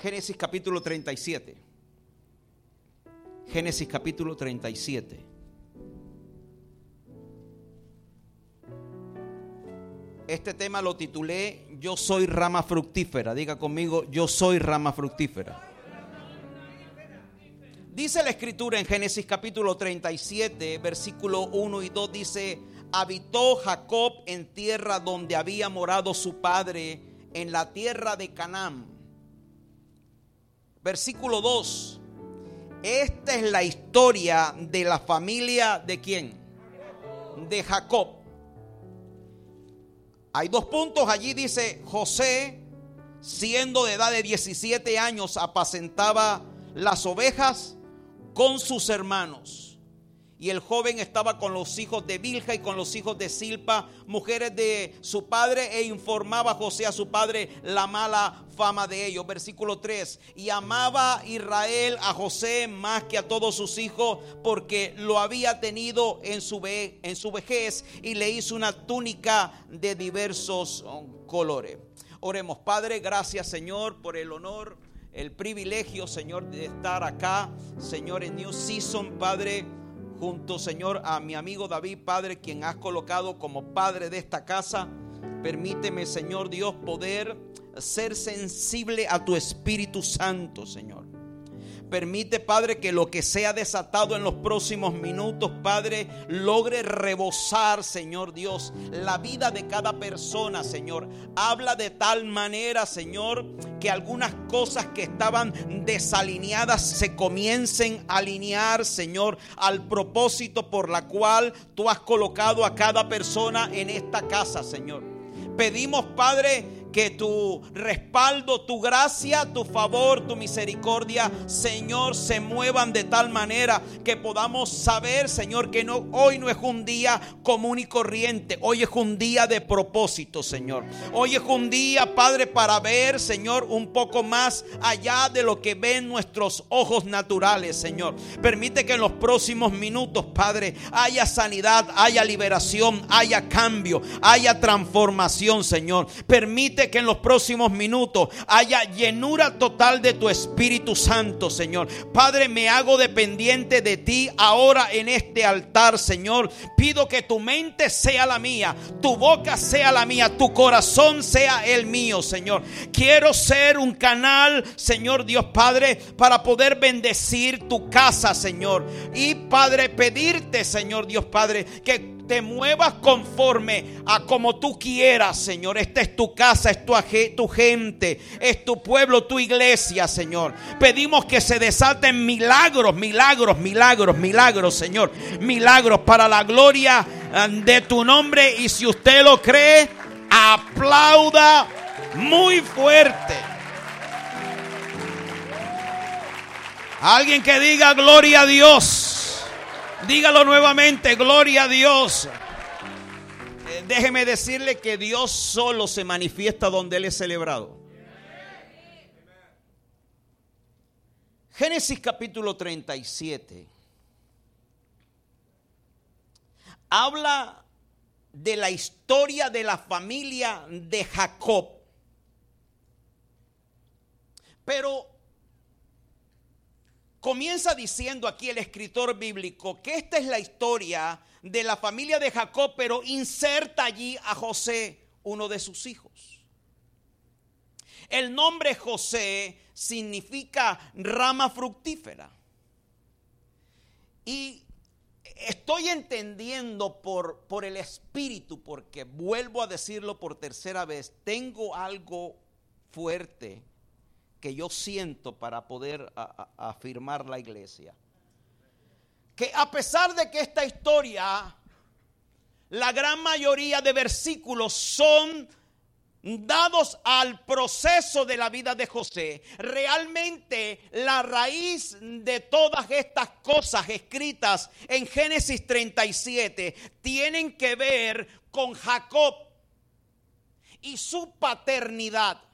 Génesis capítulo 37. Génesis capítulo 37. Este tema lo titulé Yo soy rama fructífera. Diga conmigo, yo soy rama fructífera. Dice la escritura en Génesis capítulo 37, versículo 1 y 2, dice, habitó Jacob en tierra donde había morado su padre, en la tierra de Canaán. Versículo 2, esta es la historia de la familia de quién? De Jacob. Hay dos puntos allí, dice José, siendo de edad de 17 años, apacentaba las ovejas con sus hermanos. Y el joven estaba con los hijos de Bilja y con los hijos de Silpa, mujeres de su padre, e informaba a José a su padre la mala fama de ellos. Versículo 3. Y amaba Israel a José más que a todos sus hijos, porque lo había tenido en su, ve en su vejez y le hizo una túnica de diversos um, colores. Oremos, Padre, gracias Señor por el honor el privilegio, Señor, de estar acá, Señor, en New Season, Padre, junto, Señor, a mi amigo David, Padre, quien has colocado como Padre de esta casa. Permíteme, Señor Dios, poder ser sensible a tu Espíritu Santo, Señor. Permite, Padre, que lo que sea desatado en los próximos minutos, Padre, logre rebosar, Señor Dios, la vida de cada persona, Señor. Habla de tal manera, Señor, que algunas cosas que estaban desalineadas se comiencen a alinear, Señor, al propósito por la cual tú has colocado a cada persona en esta casa, Señor. Pedimos, Padre, que tu respaldo, tu gracia, tu favor, tu misericordia, Señor, se muevan de tal manera que podamos saber, Señor, que no, hoy no es un día común y corriente, hoy es un día de propósito, Señor. Hoy es un día, Padre, para ver, Señor, un poco más allá de lo que ven nuestros ojos naturales, Señor. Permite que en los próximos minutos, Padre, haya sanidad, haya liberación, haya cambio, haya transformación, Señor. Permite que en los próximos minutos haya llenura total de tu Espíritu Santo, Señor. Padre, me hago dependiente de ti ahora en este altar, Señor. Pido que tu mente sea la mía, tu boca sea la mía, tu corazón sea el mío, Señor. Quiero ser un canal, Señor Dios Padre, para poder bendecir tu casa, Señor. Y Padre, pedirte, Señor Dios Padre, que te muevas conforme a como tú quieras, Señor. Esta es tu casa, es tu, gente, es tu pueblo, tu iglesia, Señor. Pedimos que se desaten milagros, milagros, milagros, milagros, Señor. Milagros para la gloria eh, de tu nombre. Y si usted lo cree, aplauda muy fuerte. Alguien que diga gloria a Dios. Dígalo nuevamente, gloria a Dios. Eh, déjeme decirle que Dios solo se manifiesta donde Él es celebrado. Génesis capítulo 37 habla de la historia de la familia de Jacob. Pero comienza diciendo aquí el escritor bíblico que esta es la historia de la familia de Jacob, pero inserta allí a José, uno de sus hijos. El nombre José significa rama fructífera. Y estoy entendiendo por, por el Espíritu, porque vuelvo a decirlo por tercera vez, tengo algo fuerte que yo siento para poder afirmar la iglesia. Que a pesar de que esta historia, la gran mayoría de versículos son dados al proceso de la vida de José, realmente la raíz de todas estas cosas escritas en Génesis 37 tienen que ver con Jacob y su paternidad.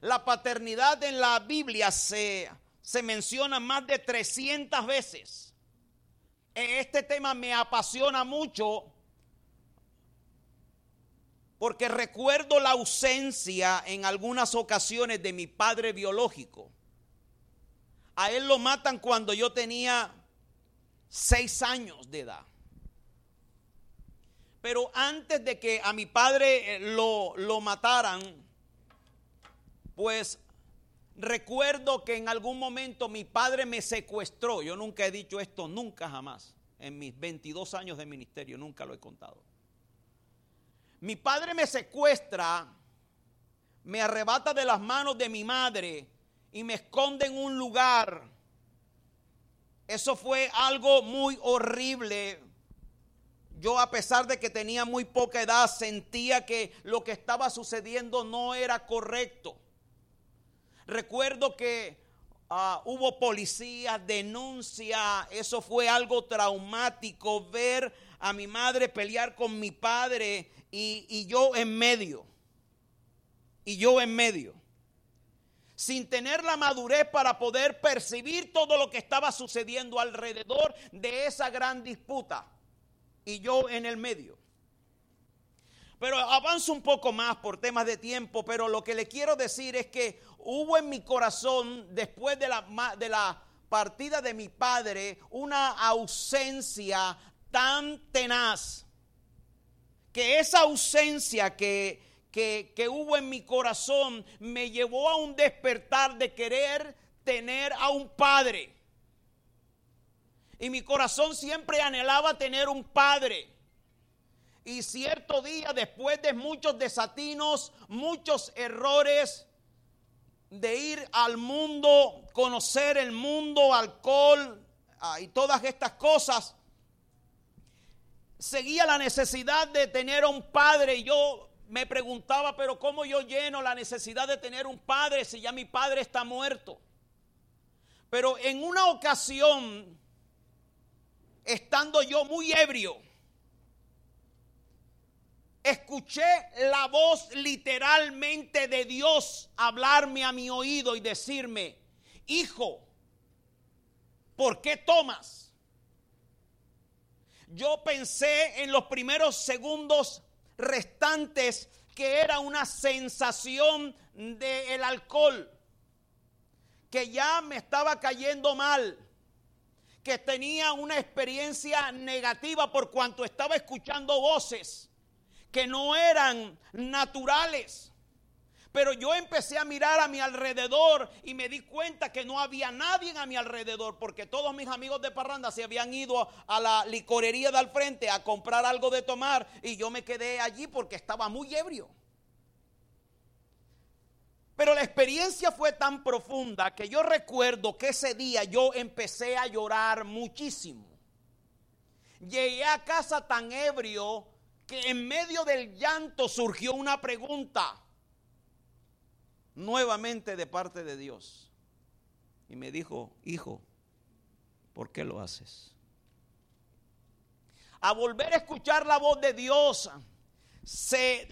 La paternidad en la Biblia se, se menciona más de 300 veces. Este tema me apasiona mucho porque recuerdo la ausencia en algunas ocasiones de mi padre biológico. A él lo matan cuando yo tenía seis años de edad. Pero antes de que a mi padre eh, lo, lo mataran, pues recuerdo que en algún momento mi padre me secuestró. Yo nunca he dicho esto, nunca jamás. En mis 22 años de ministerio, nunca lo he contado. Mi padre me secuestra, me arrebata de las manos de mi madre y me esconde en un lugar. Eso fue algo muy horrible. Yo a pesar de que tenía muy poca edad, sentía que lo que estaba sucediendo no era correcto. Recuerdo que ah, hubo policía, denuncia, eso fue algo traumático, ver a mi madre pelear con mi padre y, yo en medio. Y yo en medio. Sin tener la madurez para poder percibir todo lo que estaba sucediendo alrededor de esa gran disputa. Y yo en el medio. Pero avanzo un poco más por temas de tiempo, pero lo que le quiero decir es que hubo en mi corazón, después de la, de la partida de mi padre, una ausencia tan tenaz que esa ausencia que, que, hubo en mi corazón me llevó a un despertar de querer tener a un padre. Y mi corazón siempre anhelaba tener un padre. Y cierto día, después de muchos desatinos, muchos errores, de ir al mundo, conocer el mundo, alcohol ah, y todas estas cosas, seguía la necesidad de tener un padre y yo me preguntaba, pero ¿cómo yo lleno la necesidad de tener un padre si ya mi padre está muerto? Pero en una ocasión, estando yo muy ebrio, escuché la voz literalmente de Dios hablarme a mi oído y decirme, hijo, ¿por qué tomas? yo pensé en los primeros segundos restantes que era una sensación del alcohol, que ya me estaba cayendo mal, que tenía una experiencia negativa por cuanto estaba escuchando voces que no eran naturales. Pero yo empecé a mirar a mi alrededor y me di cuenta que no había nadie a mi alrededor porque todos mis amigos de parranda se habían ido a la licorería de al frente a comprar algo de tomar y yo me quedé allí porque estaba muy ebrio. Pero la experiencia fue tan profunda que yo recuerdo que ese día yo empecé a llorar muchísimo. Llegué a casa tan ebrio que en medio del llanto surgió una pregunta nuevamente de parte de Dios. Y me dijo, hijo, ¿por qué lo haces? A volver a escuchar la voz de Dios, se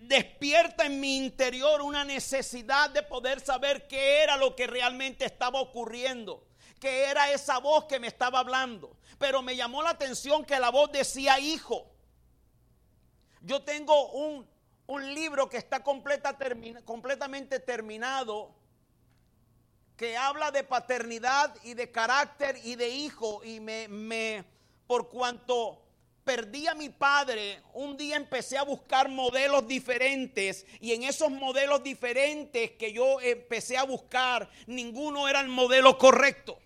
despierta en mi interior una necesidad de poder saber qué era lo que realmente estaba ocurriendo, qué era esa voz que me estaba hablando. Pero me llamó la atención que la voz decía hijo. Yo tengo un un libro que está completa, completamente terminado, que habla de paternidad y de carácter y de hijo. Y me, me, por cuanto perdí a mi padre, un día empecé a buscar modelos diferentes y en esos modelos diferentes que yo empecé a buscar, ninguno era el modelo correcto.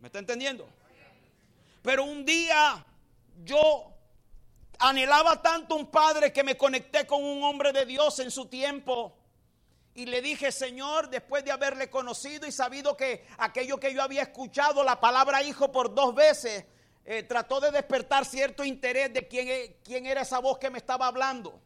¿Me está entendiendo? Pero un día yo Anhelaba tanto un padre que me conecté con un hombre de Dios en su tiempo. Y le dije, Señor, después de haberle conocido y sabido que aquello que yo había escuchado, la palabra hijo por dos veces, eh, trató de despertar cierto interés de quién, e, quién era esa voz que me estaba hablando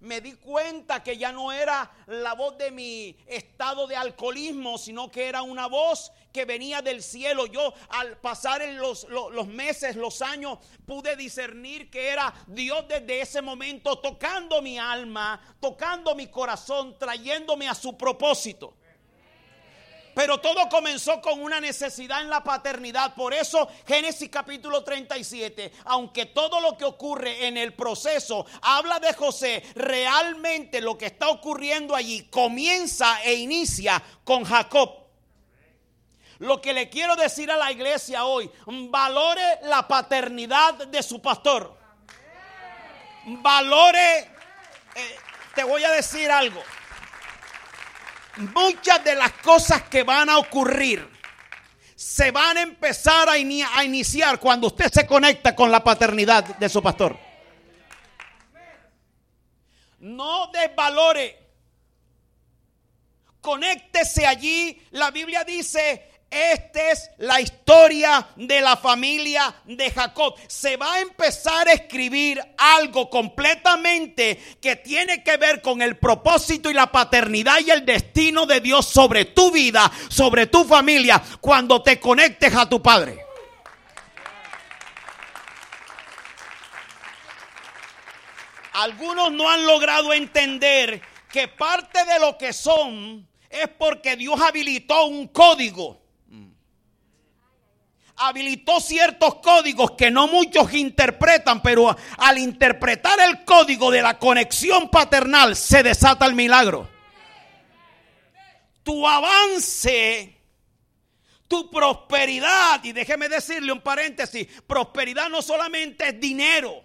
me di cuenta que ya no era la voz de mi estado de alcoholismo, sino que era una voz que venía del cielo. Yo al pasar en los, los, meses, los años, pude discernir que era Dios desde ese momento tocando mi alma, tocando mi corazón, trayéndome a su propósito. Pero todo comenzó con una necesidad en la paternidad. Por eso Génesis capítulo 37, aunque todo lo que ocurre en el proceso habla de José, realmente lo que está ocurriendo allí comienza e inicia con Jacob. Lo que le quiero decir a la iglesia hoy, valore la paternidad de su pastor. Valore, eh, te voy a decir algo muchas de las cosas que van a ocurrir se van a empezar a, iniciar cuando usted se conecta con la paternidad de su pastor. No desvalore. Conéctese allí. La Biblia dice, esta es la historia de la familia de Jacob. Se va a empezar a escribir algo completamente que tiene que ver con el propósito y la paternidad y el destino de Dios sobre tu vida, sobre tu familia, cuando te conectes a tu Padre. Algunos no han logrado entender que parte de lo que son es porque Dios habilitó un código habilitó ciertos códigos que no muchos interpretan, pero al interpretar el código de la conexión paternal se desata el milagro. Tu avance, tu prosperidad, y déjeme decirle un paréntesis, prosperidad no solamente es dinero.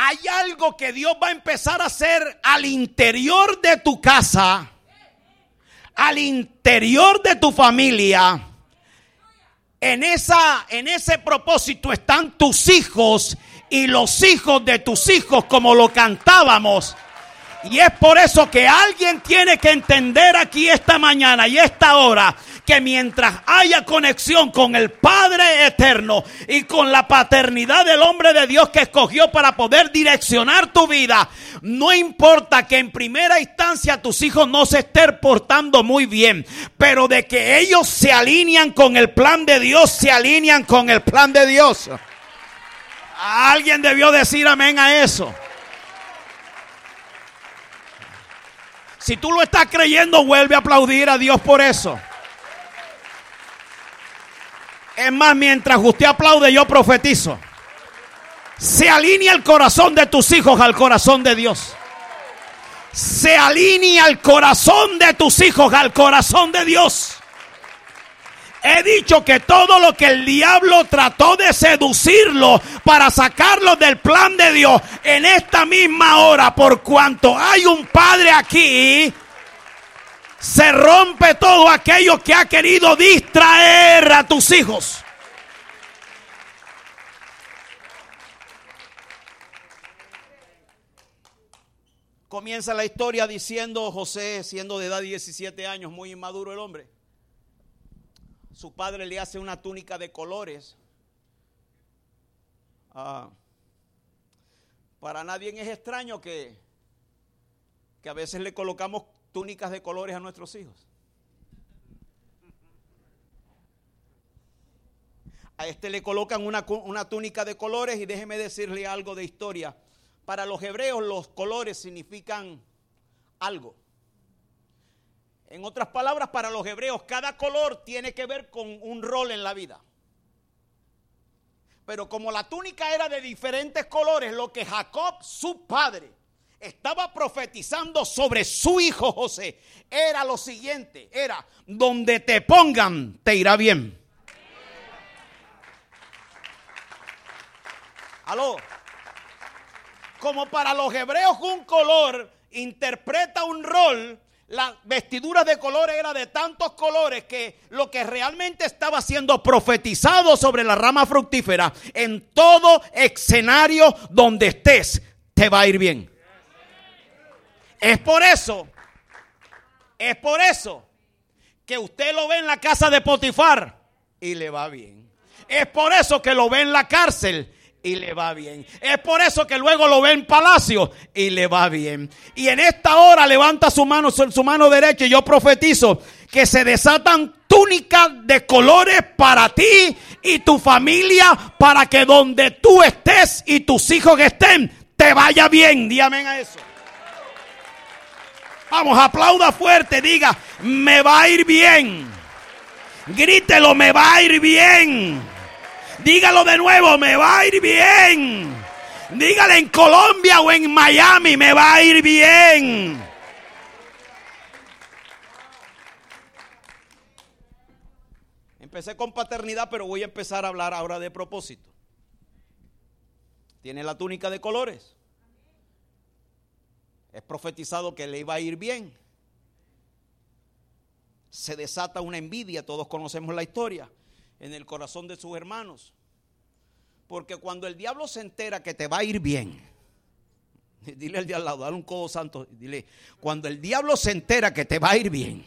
Hay algo que Dios va a empezar a hacer al interior de tu casa al interior de tu familia, en, esa, en ese propósito están tus hijos y los hijos de tus hijos, como lo cantábamos. Y es por eso que alguien tiene que entender aquí esta mañana y esta hora que mientras haya conexión con el Padre eterno y con la paternidad del hombre de Dios que escogió para poder direccionar tu vida, no importa que en primera instancia tus hijos no se estén portando muy bien, pero de que ellos se alinean con el plan de Dios, se alinean con el plan de Dios. Alguien debió decir amén a eso. Si tú lo estás creyendo, vuelve a aplaudir a Dios por eso. Es más, mientras usted aplaude, yo profetizo. Se alinea el corazón de tus hijos al corazón de Dios. Se alinea el corazón de tus hijos al corazón de Dios. He dicho que todo lo que el diablo trató de seducirlo para sacarlo del plan de Dios en esta misma hora, por cuanto hay un padre aquí, se rompe todo aquello que ha querido distraer a tus hijos. Comienza la historia diciendo José, siendo de edad de 17 años, muy inmaduro el hombre. Su padre le hace una túnica de colores. Ah, para nadie es extraño que, que a veces le colocamos túnicas de colores a nuestros hijos. A este le colocan una, una, túnica de colores y déjeme decirle algo de historia. Para los hebreos los colores significan algo. En otras palabras, para los hebreos cada color tiene que ver con un rol en la vida. Pero como la túnica era de diferentes colores, lo que Jacob, su padre, estaba profetizando sobre su hijo José era lo siguiente, era, donde te pongan, te irá bien. Aló. Como para los hebreos un color interpreta un rol, la vestidura de colores era de tantos colores que lo que realmente estaba siendo profetizado sobre la rama fructífera, en todo escenario donde estés, te va a ir bien. Es por eso, es por eso que usted lo ve en la casa de Potifar y le va bien. Es por eso que lo ve en la cárcel y le va bien. Es por eso que luego lo ve en palacio y le va bien. Y en esta hora levanta su mano, su mano derecha y yo profetizo que se desatan túnicas de colores para ti y tu familia para que donde tú estés y tus hijos estén te vaya bien. Dígame a eso. Vamos, aplauda fuerte, diga, me va a ir bien. Grítelo, me va a ir bien. Dígalo de nuevo, me va a ir bien. Dígale en Colombia o en Miami, me va a ir bien. Empecé con paternidad, pero voy a empezar a hablar ahora de propósito. Tiene la túnica de colores. Es profetizado que le iba a ir bien. Se desata una envidia, todos conocemos la historia, en el corazón de sus hermanos. Porque cuando el diablo se entera que te va a ir bien, dile al de al lado, dale un codo santo, dile, cuando el diablo se entera que te va a ir bien,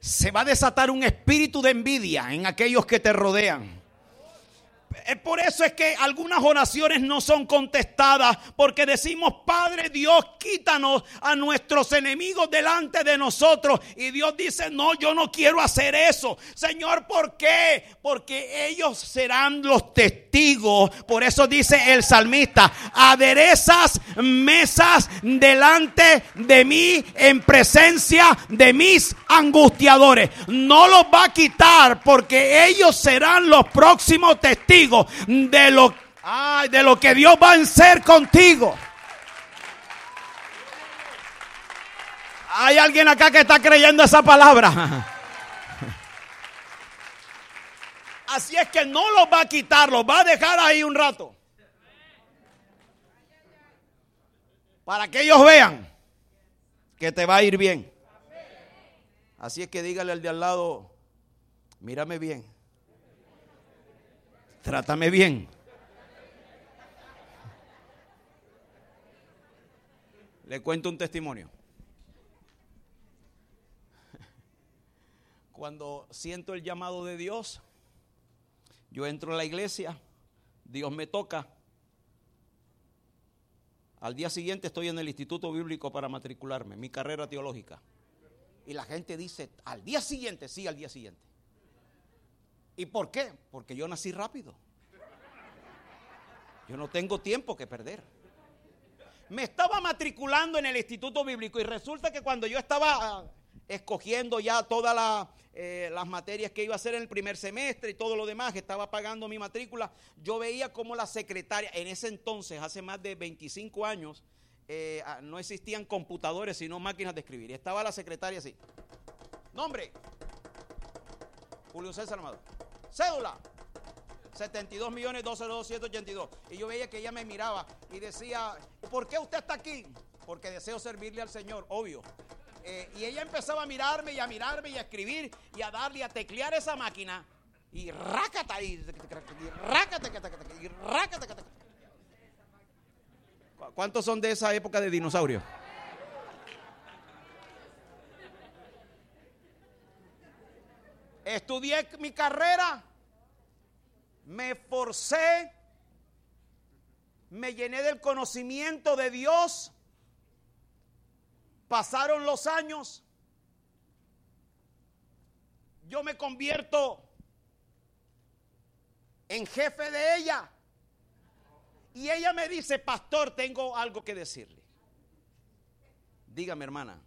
se va a desatar un espíritu de envidia en aquellos que te rodean. Es por eso es que algunas oraciones no son contestadas, porque decimos, Padre Dios, quítanos a nuestros enemigos delante de nosotros. Y Dios dice, no, yo no quiero hacer eso. Señor, ¿por qué? Porque ellos serán los testigos. Por eso dice el salmista, aderezas mesas delante de mí en presencia de mis angustiadores. No los va a quitar porque ellos serán los próximos testigos de lo, de lo que Dios va a hacer contigo. Hay alguien acá que está creyendo esa palabra. Así es que no los va a quitar, los va a dejar ahí un rato. Para que ellos vean que te va a ir bien. Así es que dígale al de al lado, mírame bien. Trátame bien. Le cuento un testimonio. Cuando siento el llamado de Dios, yo entro a la iglesia, Dios me toca. Al día siguiente estoy en el Instituto Bíblico para matricularme, mi carrera teológica. Y la gente dice, al día siguiente, sí, al día siguiente. ¿Y por qué? Porque yo nací rápido. Yo no tengo tiempo que perder. Me estaba matriculando en el Instituto Bíblico y resulta que cuando yo estaba ah, escogiendo ya todas eh, las materias que iba a hacer en el primer semestre y todo lo demás, estaba pagando mi matrícula, yo veía como la secretaria, en ese entonces, hace más de 25 años, eh, ah, no existían computadores, sino máquinas de escribir. Y estaba la secretaria así. Nombre. Julio César Amado. Cédula. 72 millones 282. Y yo veía que ella me miraba y decía, ¿por qué usted está aquí? Porque deseo servirle al Señor, obvio. Eh, y ella empezaba a mirarme y a mirarme y a escribir y a darle, a teclear esa máquina. Y rácata y, rácata, y rácata. ¿Cuántos son de esa época de dinosaurio? Estudié mi carrera me forcé, me llené del conocimiento de Dios, pasaron los años, yo me convierto en jefe de ella. Y ella me dice, pastor, tengo algo que decirle. Dígame, hermana.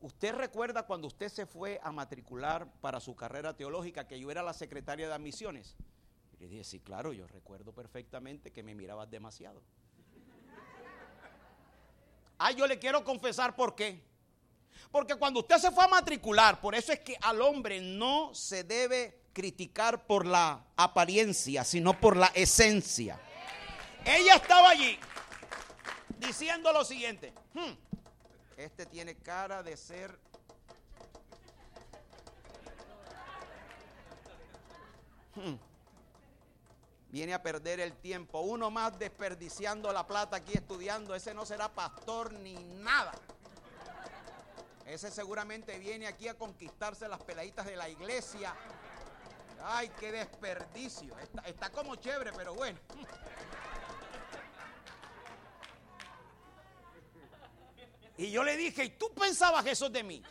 ¿Usted recuerda cuando usted se fue a matricular para su carrera teológica que yo era la secretaria de admisiones? Y le dije, sí, claro, yo recuerdo perfectamente que me mirabas demasiado. Ah, yo le quiero confesar por qué. Porque cuando usted se fue a matricular, por eso es que al hombre no se debe criticar por la apariencia, sino por la esencia. Ella estaba allí diciendo lo siguiente. Hmm, este tiene cara de ser... Hmm. Viene a perder el tiempo. Uno más desperdiciando la plata aquí estudiando. Ese no será pastor ni nada. Ese seguramente viene aquí a conquistarse las peladitas de la iglesia. Ay, qué desperdicio. Está, está como chévere, pero bueno. Y yo le dije, ¿y tú pensabas eso de mí?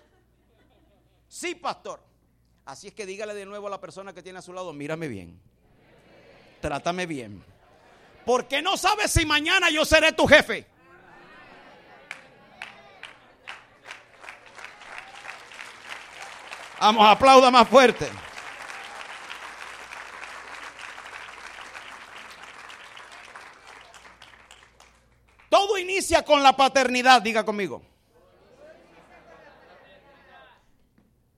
Sí, pastor. Así es que dígale de nuevo a la persona que tiene a su lado, mírame bien. Trátame bien. Porque no sabes si mañana yo seré tu jefe. Vamos, aplauda más fuerte. Inicia con la paternidad, diga conmigo.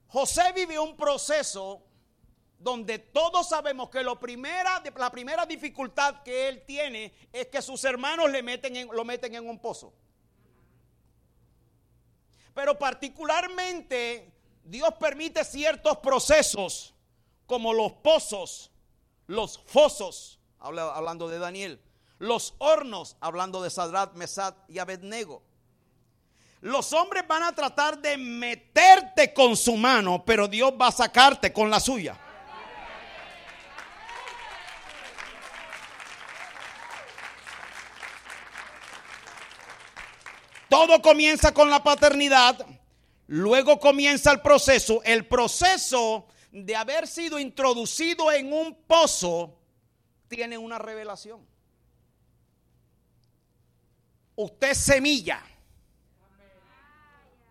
José vivió un proceso donde todos sabemos que la primera dificultad que él tiene es que sus hermanos le meten lo meten en un pozo. Pero particularmente Dios permite ciertos procesos como los pozos, los fosos, hablando de Daniel, los hornos, hablando de Sadrat, Mesad y Abednego. Los hombres van a tratar de meterte con su mano, pero Dios va a sacarte con la suya. Todo comienza con la paternidad, luego comienza el proceso. El proceso de haber sido introducido en un pozo tiene una revelación. Usted semilla.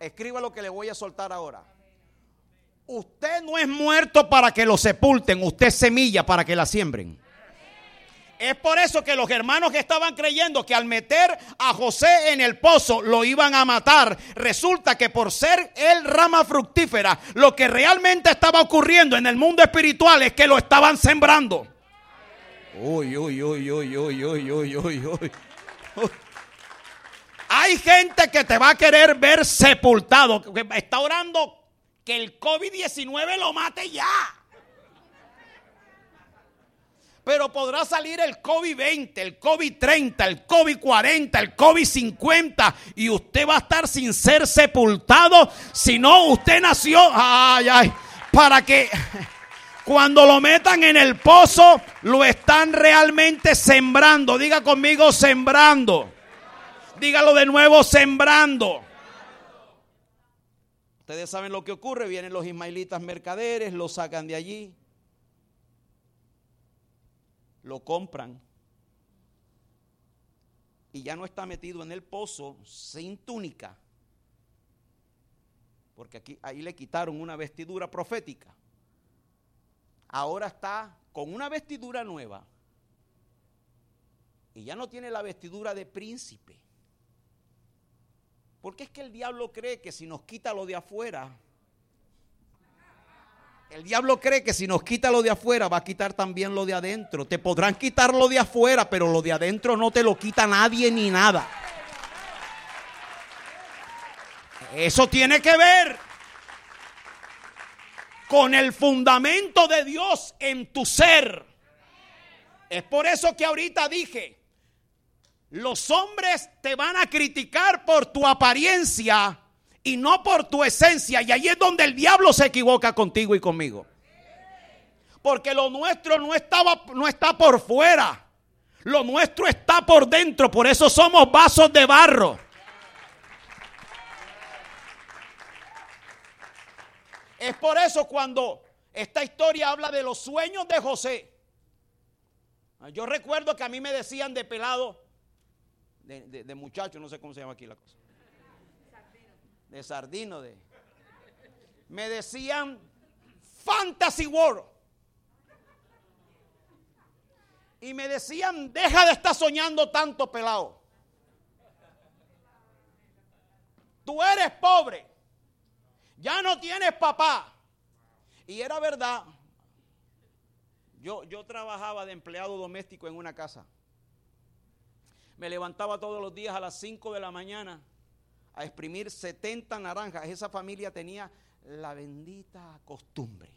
Escriba lo que le voy a soltar ahora. Usted no es muerto para que lo sepulten, usted semilla para que la siembren. Es por eso que los hermanos que estaban creyendo que al meter a José en el pozo lo iban a matar, resulta que por ser él rama fructífera, lo que realmente estaba ocurriendo en el mundo espiritual es que lo estaban sembrando. Uy, uy, uy, uy, uy, uy, uy, uy, uy. Hay gente que te va a querer ver sepultado, que está orando que el COVID-19 lo mate ya. Pero podrá salir el COVID-20, el COVID-30, el COVID-40, el COVID-50 y usted va a estar sin ser sepultado si no usted nació, ay, ay, para que cuando lo metan en el pozo lo están realmente sembrando. Diga conmigo sembrando. Dígalo de nuevo, sembrando. Ustedes saben lo que ocurre. Vienen los ismaelitas mercaderes, lo sacan de allí, lo compran y ya no está metido en el pozo sin túnica. Porque aquí, ahí le quitaron una vestidura profética. Ahora está con una vestidura nueva. Y ya no tiene la vestidura de príncipe. Porque es que el diablo cree que si nos quita lo de afuera, el diablo cree que si nos quita lo de afuera va a quitar también lo de adentro. Te podrán quitar lo de afuera, pero lo de adentro no te lo quita nadie ni nada. Eso tiene que ver con el fundamento de Dios en tu ser. Es por eso que ahorita dije, los hombres te van a criticar por tu apariencia y no por tu esencia. Y ahí es donde el diablo se equivoca contigo y conmigo. Porque lo nuestro no, estaba, no está por fuera. Lo nuestro está por dentro. Por eso somos vasos de barro. Es por eso cuando esta historia habla de los sueños de José. Yo recuerdo que a mí me decían de pelado, de, muchacho, no sé cómo se llama aquí la cosa. De sardino, de. Me decían Fantasy World. Y me decían, deja de estar soñando tanto pelado. Tú eres pobre. Ya no tienes papá. Y era verdad. Yo, yo trabajaba de empleado doméstico en una casa me levantaba todos los días a las 5 de la mañana a exprimir 70 naranjas. Esa familia tenía la bendita costumbre.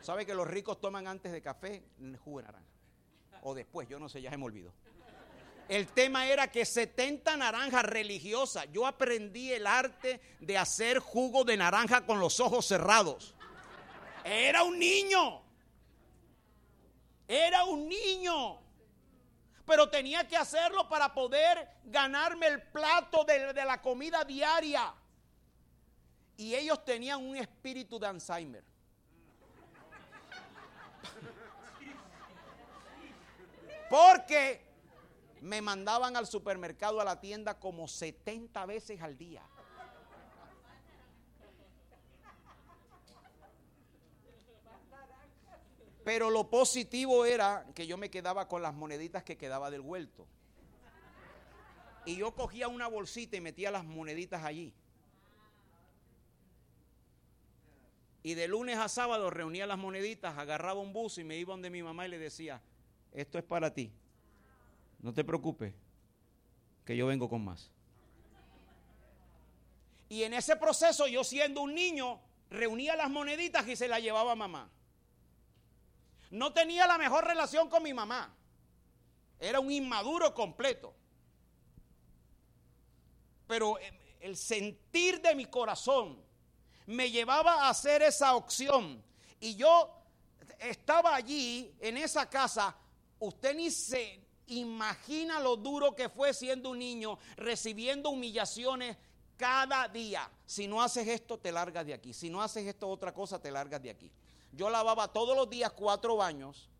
¿Sabe que los ricos toman antes de café jugo de naranja? O después, yo no sé, ya se me olvidó. El tema era que 70 naranjas religiosas. Yo aprendí el arte de hacer jugo de naranja con los ojos cerrados. Era un niño. Era un niño pero tenía que hacerlo para poder ganarme el plato de, la comida diaria. Y ellos tenían un espíritu de Alzheimer. Porque me mandaban al supermercado, a la tienda, como 70 veces al día. Pero lo positivo era que yo me quedaba con las moneditas que quedaba del vuelto. Y yo cogía una bolsita y metía las moneditas allí. Y de lunes a sábado reunía las moneditas, agarraba un bus y me iba donde mi mamá y le decía, esto es para ti. No te preocupes, que yo vengo con más. Y en ese proceso, yo siendo un niño, reunía las moneditas y se las llevaba a mamá. No tenía la mejor relación con mi mamá. Era un inmaduro completo. Pero el sentir de mi corazón me llevaba a hacer esa opción. Y yo estaba allí en esa casa. Usted ni se imagina lo duro que fue siendo un niño, recibiendo humillaciones cada día. Si no haces esto, te largas de aquí. Si no haces esto, otra cosa, te largas de aquí. Yo lavaba todos los días cuatro baños,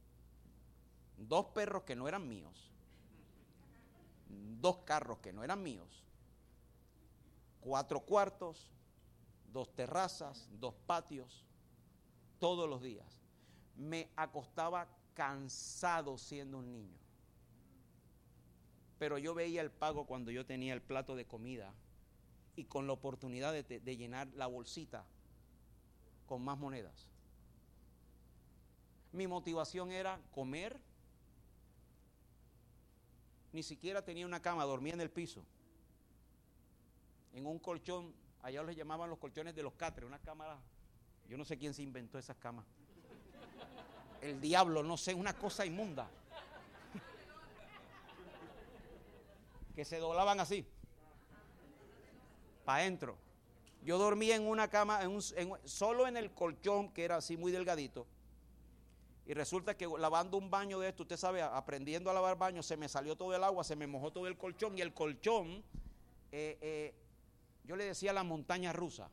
dos perros que no eran míos, dos carros que no eran míos, cuatro cuartos, dos terrazas, dos patios, todos los días. Me acostaba cansado siendo un niño. Pero yo veía el pago cuando yo tenía el plato de comida y con la oportunidad de, llenar la bolsita con más monedas. Mi motivación era comer. Ni siquiera tenía una cama, dormía en el piso. En un colchón, allá les llamaban los colchones de los catres, una cámara. Yo no sé quién se inventó esas camas. El diablo, no sé, una cosa inmunda. que se doblaban así para adentro. Yo dormía en una cama, solo en el colchón, que era así muy delgadito. Y resulta que lavando un baño de esto, usted sabe, aprendiendo a lavar baños, se me salió todo el agua, se me mojó todo el colchón. Y el colchón, eh, eh, yo le decía la montaña rusa.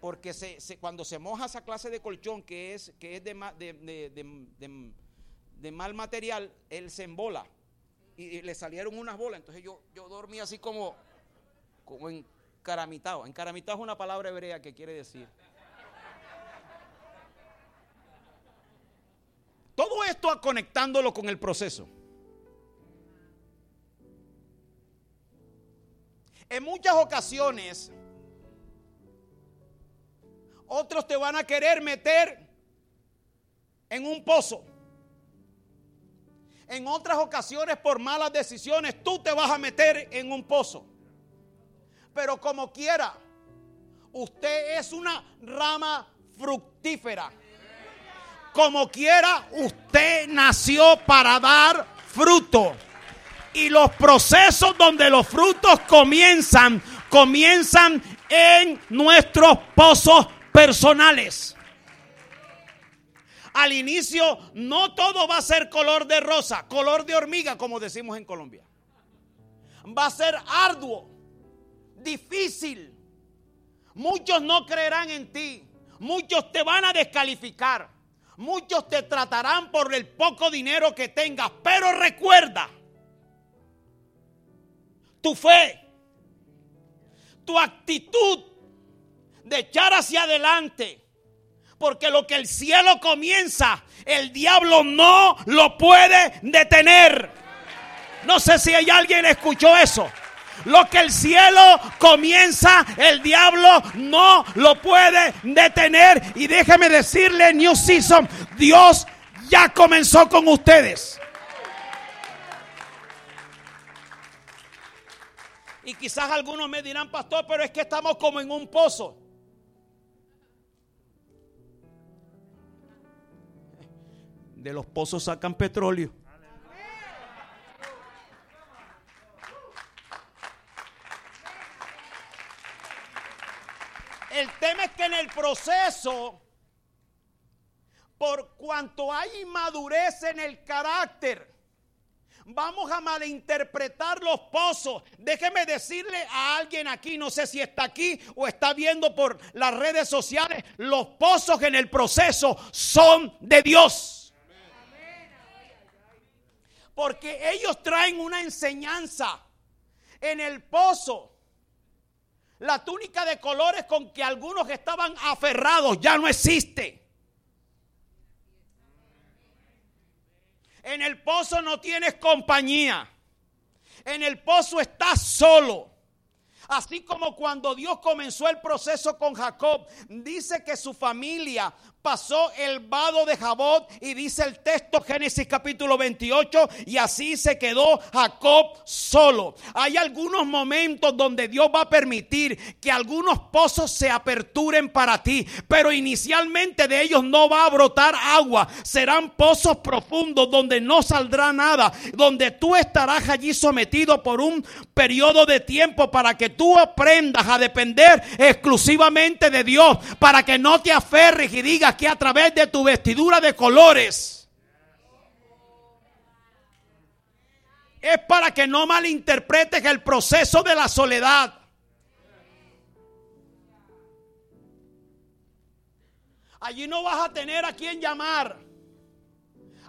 Porque se, cuando se moja esa clase de colchón que es, que es de, mal material, él se embola. Y, le salieron unas bolas. Entonces yo, yo dormí así como como encaramitados. Encaramitados es una palabra hebrea que quiere decir. Esto conectándolo con el proceso. En muchas ocasiones, otros te van a querer meter en un pozo. En otras ocasiones, por malas decisiones, tú te vas a meter en un pozo. Pero como quiera, usted es una rama fructífera. Como quiera, usted nació para dar fruto. Y los procesos donde los frutos comienzan, comienzan en nuestros pozos personales. Al inicio no todo va a ser color de rosa, color de hormiga, como decimos en Colombia. Va a ser arduo difícil. Muchos no creerán en ti. Muchos te van a descalificar. Muchos te tratarán por el poco dinero que tengas. Pero recuerda, tu fe, tu actitud de echar hacia adelante. Porque lo que el cielo comienza, el diablo no lo puede detener. No sé si hay alguien escuchó eso. Lo que el cielo comienza, el diablo no lo puede detener. Y déjeme decirle, New Season, Dios ya comenzó con ustedes. Y quizás algunos me dirán, pastor, pero es que estamos como en un pozo. De los pozos sacan petróleo. El tema es que en el proceso, por cuanto hay inmadurez en el carácter, vamos a malinterpretar los pozos. Déjeme decirle a alguien aquí, no sé si está aquí o está viendo por las redes sociales, los pozos en el proceso son de Dios. Porque ellos traen una enseñanza en el pozo la túnica de colores con que algunos estaban aferrados ya no existe. En el pozo no tienes compañía. En el pozo estás solo. Así como cuando Dios comenzó el proceso con Jacob, dice que su familia pasó el vado de Jabot y dice el texto Génesis capítulo 28 y así se quedó Jacob solo. Hay algunos momentos donde Dios va a permitir que algunos pozos se aperturen para ti, pero inicialmente de ellos no va a brotar agua. Serán pozos profundos donde no saldrá nada, donde tú estarás allí sometido por un periodo de tiempo para que tú aprendas a depender exclusivamente de Dios, para que no te aferres y digas que a través de tu vestidura de colores es para que no malinterpretes el proceso de la soledad. Allí no vas a tener a quien llamar.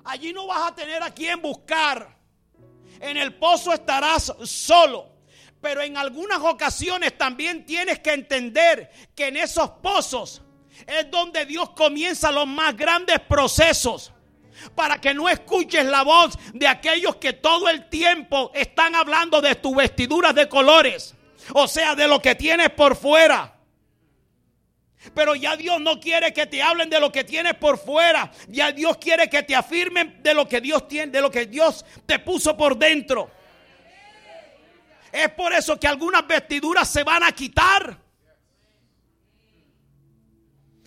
Allí no vas a tener a quien buscar. En el pozo estarás solo. Pero en algunas ocasiones también tienes que entender que en esos pozos es donde Dios comienza los más grandes procesos. Para que no escuches la voz de aquellos que todo el tiempo están hablando de tus vestiduras de colores. O sea, de lo que tienes por fuera. Pero ya Dios no quiere que te hablen de lo que tienes por fuera. Ya Dios quiere que te afirmen de lo que Dios tiene, de lo que Dios te puso por dentro. Es por eso que algunas vestiduras se van a quitar.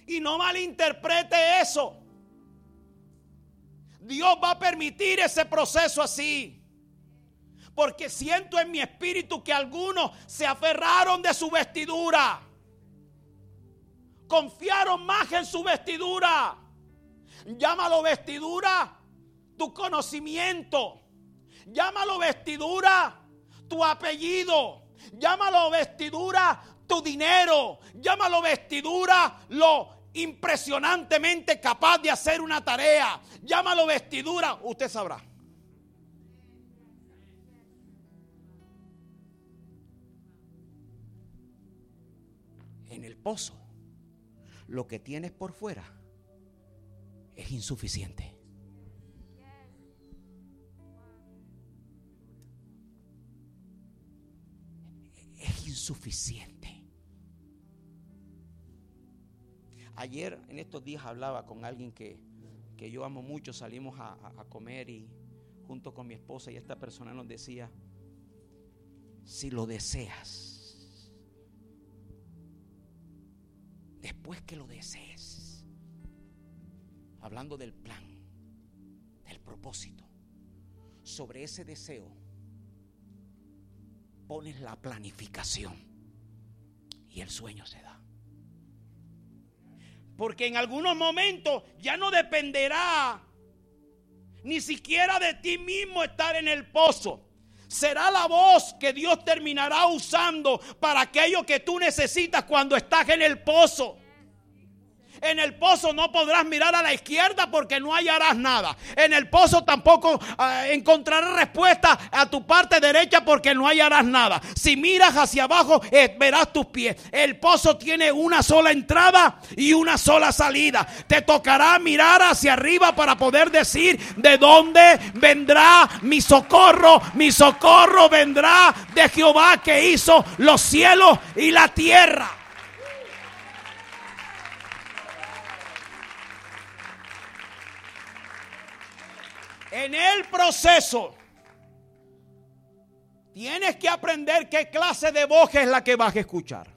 Y no malinterprete eso. Dios va a permitir ese proceso así. Porque siento en mi espíritu que algunos se aferraron de su vestidura. Confiaron más en su vestidura. Llámalo vestidura tu conocimiento. Llámalo vestidura tu apellido. Llámalo vestidura tu dinero. Llámalo vestidura lo impresionantemente capaz de hacer una tarea. Llámalo vestidura, usted sabrá. En el pozo, lo que tienes por fuera es insuficiente. Es insuficiente. Ayer, en estos días, hablaba con alguien que, yo amo mucho. Salimos a, a comer y junto con mi esposa y esta persona nos decía, si lo deseas, después que lo desees, hablando del plan, del propósito, sobre ese deseo, pones la planificación y el sueño se da. Porque en algunos momentos ya no dependerá ni siquiera de ti mismo estar en el pozo. Será la voz que Dios terminará usando para aquello que tú necesitas cuando estás en el pozo. En el pozo no podrás mirar a la izquierda porque no hallarás nada. En el pozo tampoco ah, encontrarás respuesta a tu parte derecha porque no hallarás nada. Si miras hacia abajo, eh, verás tus pies. El pozo tiene una sola entrada y una sola salida. Te tocará mirar hacia arriba para poder decir de dónde vendrá mi socorro. Mi socorro vendrá de Jehová que hizo los cielos y la tierra. En el proceso tienes que aprender qué clase de voz es la que vas a escuchar.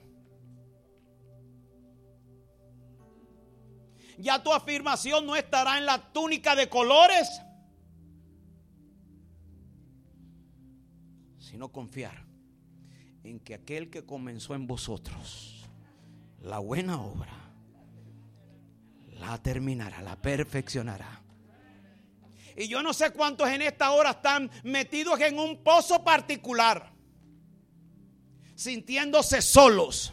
Ya tu afirmación no estará en la túnica de colores, sino confiar en que aquel que comenzó en vosotros la buena obra, la terminará, la perfeccionará. Y yo no sé cuántos en esta hora están metidos en un pozo particular, sintiéndose solos,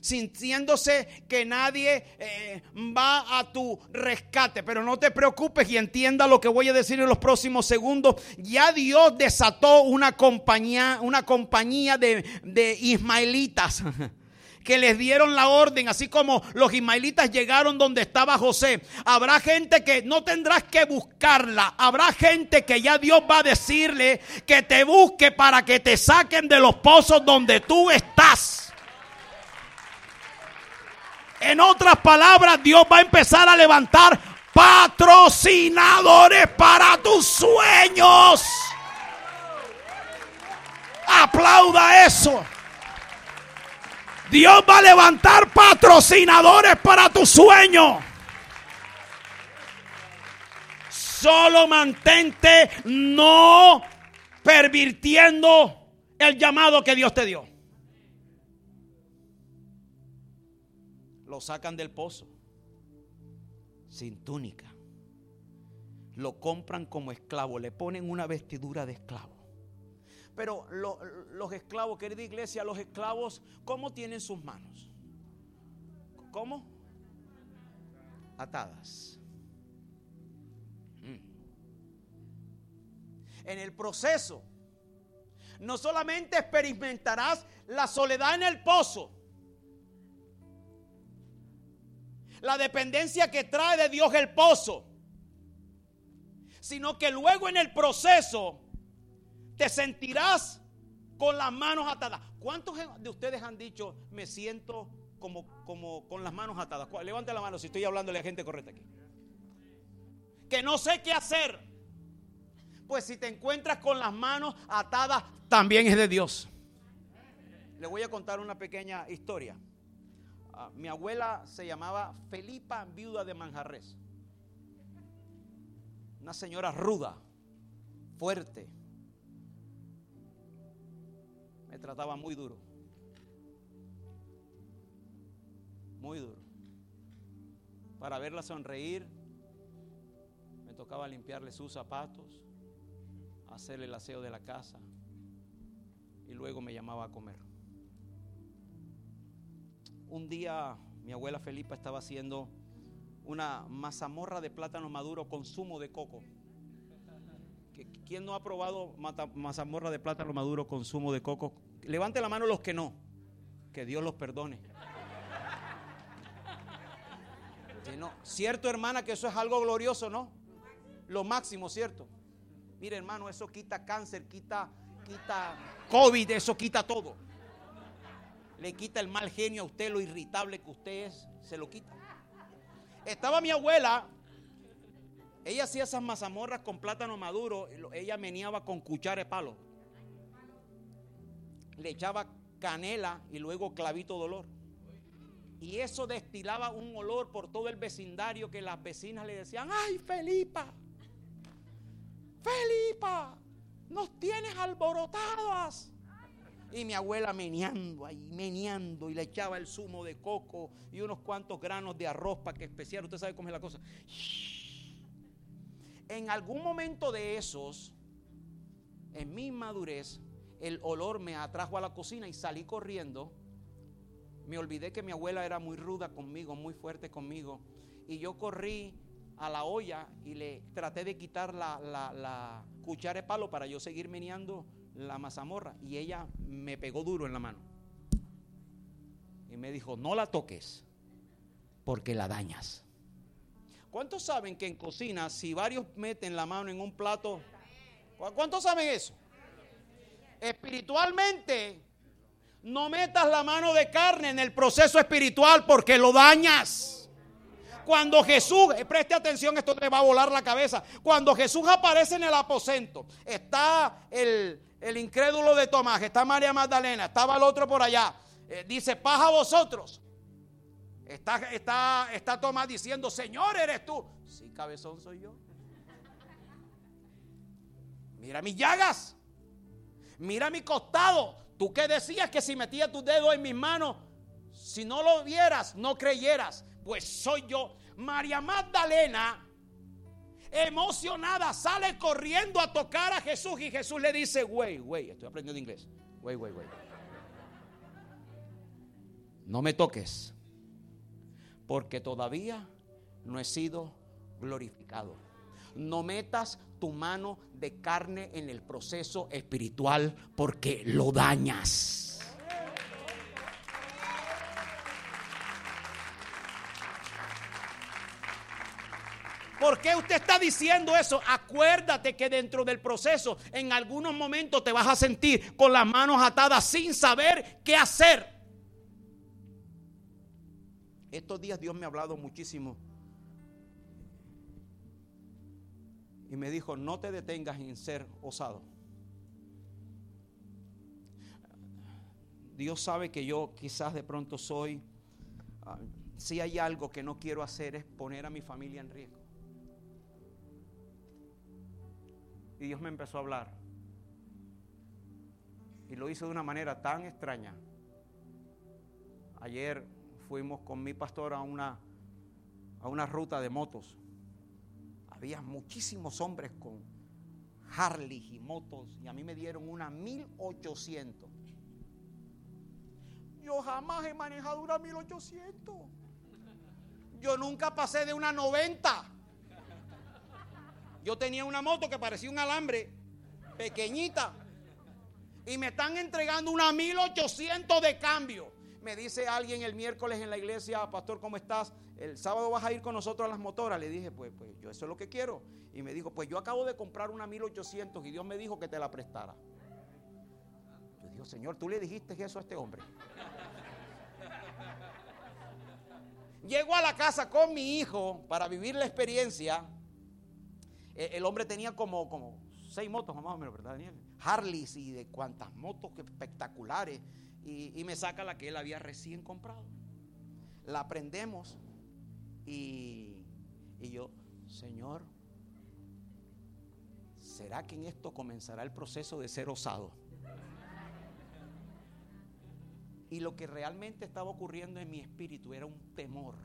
sintiéndose que nadie eh, va a tu rescate. Pero no te preocupes y entienda lo que voy a decir en los próximos segundos. Ya Dios desató una compañía, una compañía de, de ismaelitas que les dieron la orden, así como los ismaelitas llegaron donde estaba José. Habrá gente que no tendrás que buscarla. Habrá gente que ya Dios va a decirle que te busque para que te saquen de los pozos donde tú estás. En otras palabras, Dios va a empezar a levantar patrocinadores para tus sueños. Aplauda eso. Dios va a levantar patrocinadores para tu sueño. Solo mantente no pervirtiendo el llamado que Dios te dio. Lo sacan del pozo sin túnica. Lo compran como esclavo, le ponen una vestidura de esclavo. Pero los esclavos, querida iglesia, los esclavos, ¿cómo tienen sus manos? ¿Cómo? Atadas. Mm. En el proceso, no solamente experimentarás la soledad en el pozo, la dependencia que trae de Dios el pozo, sino que luego en el proceso te sentirás con las manos atadas. ¿Cuántos de ustedes han dicho, me siento como, como con las manos atadas? Levante la mano si estoy hablando a gente correcta aquí. Que no sé qué hacer. Pues si te encuentras con las manos atadas, también es de Dios. Le voy a contar una pequeña historia. Ah, mi abuela se llamaba Felipa, viuda de Manjarres. Una señora ruda, fuerte. Me trataba muy duro. Muy duro. Para verla sonreír, me tocaba limpiarle sus zapatos, hacerle el aseo de la casa y luego me llamaba a comer. Un día mi abuela Felipa estaba haciendo una mazamorra de plátano maduro con zumo de coco. ¿Quién no ha probado mazamorra de plátano maduro con zumo de coco? Levante la mano los que no. Que Dios los perdone. no, cierto hermana que eso es algo glorioso, ¿no? Lo máximo, ¿cierto? Mire hermano, eso quita cáncer, quita, quita COVID, eso quita todo. Le quita el mal genio a usted, lo irritable que usted es, se lo quita. Estaba mi abuela, ella hacía esas mazamorras con plátano maduro, ella meneaba con cuchara de palo. Le echaba canela y luego clavito de olor. Y eso destilaba un olor por todo el vecindario que las vecinas le decían, ay Felipa, Felipa, nos tienes alborotadas. Y mi abuela meneando ahí, meneando y le echaba el zumo de coco y unos cuantos granos de arroz para que especial. Usted sabe cómo es la cosa. En algún momento de esos, en mi madurez, el olor me atrajo a la cocina y salí corriendo. Me olvidé que mi abuela era muy ruda conmigo, muy fuerte conmigo. Y yo corrí a la olla y le traté de quitar la, la cuchara de palo para yo seguir meneando la mazamorra y ella me pegó duro en la mano. Y me dijo, no la toques porque la dañas. ¿Cuántos saben que en cocina, si varios meten la mano en un plato, ¿cuántos saben eso? Espiritualmente, no metas la mano de carne en el proceso espiritual porque lo dañas. Cuando Jesús, eh, preste atención, esto te va a volar la cabeza. Cuando Jesús aparece en el aposento, está el, el incrédulo de Tomás, está María Magdalena, estaba el otro por allá. Eh, dice, paz a vosotros. Está, está, está Tomás diciendo, Señor, eres tú. Sí, cabezón soy yo. Mira mis llagas. Mira mi costado. Tú que decías que si metía tu dedo en mis manos, si no lo vieras, no creyeras. Pues soy yo. María Magdalena emocionada, sale corriendo a tocar a Jesús y Jesús le dice, güey, güey, estoy aprendiendo inglés, güey, güey, güey. No me toques, porque todavía no he sido glorificado. No metas tu mano de carne en el proceso espiritual porque lo dañas. ¿Por qué usted está diciendo eso? Acuérdate que dentro del proceso en algunos momentos te vas a sentir con las manos atadas sin saber qué hacer. Estos días Dios me ha hablado muchísimo. Y me dijo, no te detengas en ser osado. Dios sabe que yo quizás de pronto soy, ah, si hay algo que no quiero hacer es poner a mi familia en riesgo. Y Dios me empezó a hablar. Y lo hizo de una manera tan extraña. Ayer fuimos con mi pastor a una, a ruta de motos. Había muchísimos hombres con Harley y motos y a mí me dieron una 1800. Yo jamás he manejado una 1800. Yo nunca pasé de una 90. Yo tenía una moto que parecía un alambre, pequeñita. Y me están entregando una 1800 de cambio. Me dice alguien el miércoles en la iglesia, pastor, ¿cómo estás? El sábado vas a ir con nosotros a las motoras. Le dije, pues, pues yo eso es lo que quiero. Y me dijo, pues yo acabo de comprar una 1800 y Dios me dijo que te la prestara. Yo digo, Señor, tú le dijiste eso a este hombre. Llego a la casa con mi hijo para vivir la experiencia. E, el hombre tenía como, como seis motos más o menos, ¿verdad, Daniel? Harleys y de cuantas motos espectaculares. Y, me saca la que él había recién comprado. La prendemos y, y yo, Señor, ¿será que en esto comenzará el proceso de ser osado? Y lo que realmente estaba ocurriendo en mi espíritu era un temor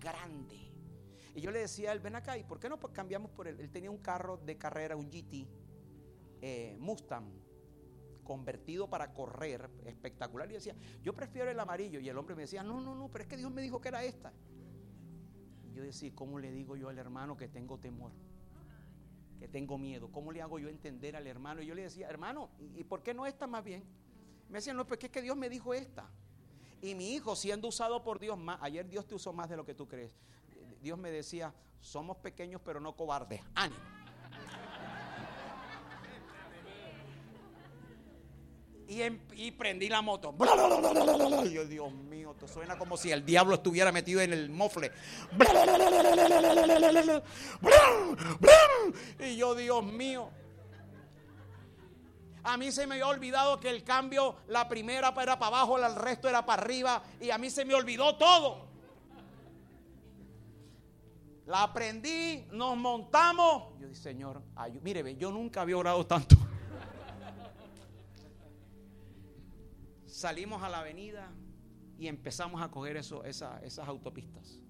grande. Y yo le decía a él, ven acá, ¿y por qué no cambiamos por él? Él tenía un carro de carrera, un GT eh, Mustang, convertido para correr, espectacular. Y decía, yo prefiero el amarillo. Y el hombre me decía, no, no, no, pero es que Dios me dijo que era esta. Yo decía, ¿cómo le digo yo al hermano que tengo temor? Que tengo miedo. ¿Cómo le hago yo entender al hermano? Y yo le decía, hermano, ¿y por qué no esta más bien? Me decían, no, pues es que Dios me dijo esta. Y mi hijo, siendo usado por Dios más, ayer Dios te usó más de lo que tú crees. Dios me decía, somos pequeños pero no cobardes. Ánimo. Y, prendí la moto. Yo, Dios mío, esto suena como si el diablo estuviera metido en el mofle. Y yo, Dios mío. A mí se me había olvidado que el cambio, la primera era para abajo, el resto era para arriba. Y a mí se me olvidó todo. La aprendí, nos montamos. Yo dije, Señor, mire, yo nunca había orado tanto. Salimos a la avenida y empezamos a coger esas autopistas.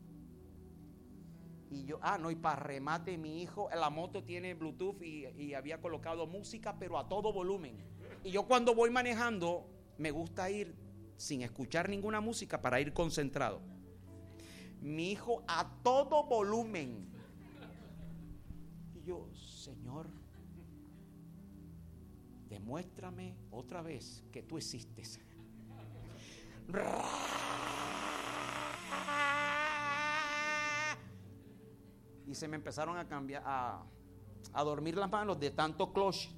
Y yo, ah, no, y para remate, mi hijo, la moto tiene Bluetooth y, había colocado música, pero a todo volumen. Y yo cuando voy manejando, me gusta ir sin escuchar ninguna música para ir concentrado. Mi hijo a todo volumen. Y yo, Señor, demuéstrame otra vez que tú existes y se me empezaron a cambiar, a, dormir las manos de tanto cloche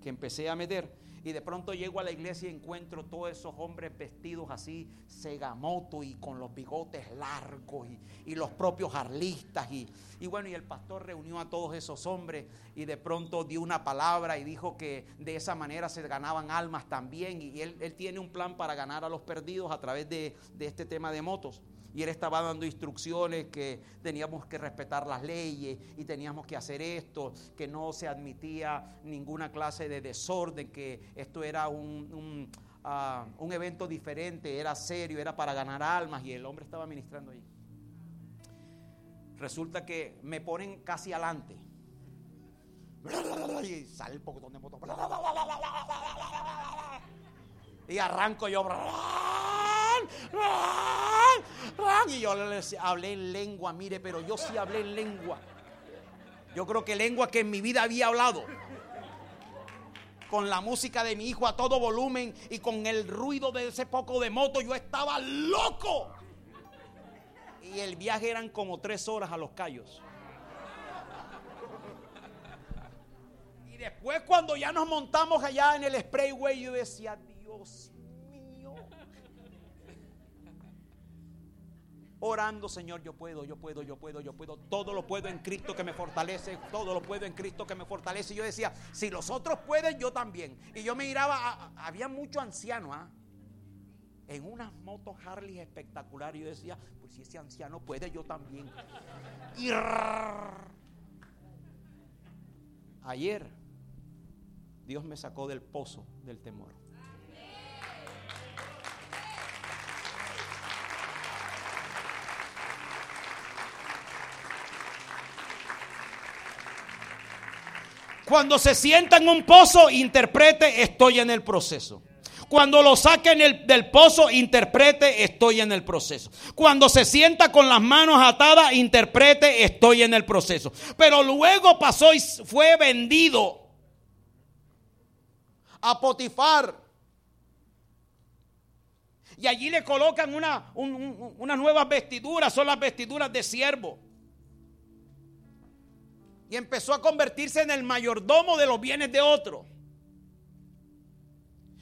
que empecé a meter. Y de pronto llego a la iglesia y encuentro todos esos hombres vestidos así, segamoto y con los bigotes largos y, los propios arlistas. Y, y, bueno, y el pastor reunió a todos esos hombres y de pronto dio una palabra y dijo que de esa manera se ganaban almas también. Y él, él tiene un plan para ganar a los perdidos a través de, de este tema de motos y él estaba dando instrucciones que teníamos que respetar las leyes y teníamos que hacer esto, que no se admitía ninguna clase de desorden, que esto era un, ah, un, evento diferente, era serio, era para ganar almas y el hombre estaba ministrando ahí. Resulta que me ponen casi adelante. Y sale el poco de moto. Y arranco yo. Y yo les hablé en lengua, mire, pero yo sí hablé en lengua. Yo creo que lengua que en mi vida había hablado. Con la música de mi hijo a todo volumen y con el ruido de ese poco de moto, yo estaba loco. Y el viaje eran como tres horas a los callos. Y después cuando ya nos montamos allá en el sprayway, yo decía, Dios Orando, Señor, yo puedo, yo puedo, yo puedo, yo puedo. Todo lo puedo en Cristo que me fortalece. Todo lo puedo en Cristo que me fortalece. Y yo decía, si los otros pueden, yo también. Y yo me miraba, había mucho anciano, ¿ah? en unas motos Harley espectaculares. Yo decía, pues si ese anciano puede, yo también. Y ayer Dios me sacó del pozo del temor. Cuando se sienta en un pozo, interprete, estoy en el proceso. Cuando lo saquen del pozo, interprete, estoy en el proceso. Cuando se sienta con las manos atadas, interprete, estoy en el proceso. Pero luego pasó y fue vendido a Potifar. Y allí le colocan una, unas nuevas vestiduras, son las vestiduras de siervo. Y empezó a convertirse en el mayordomo de los bienes de otro.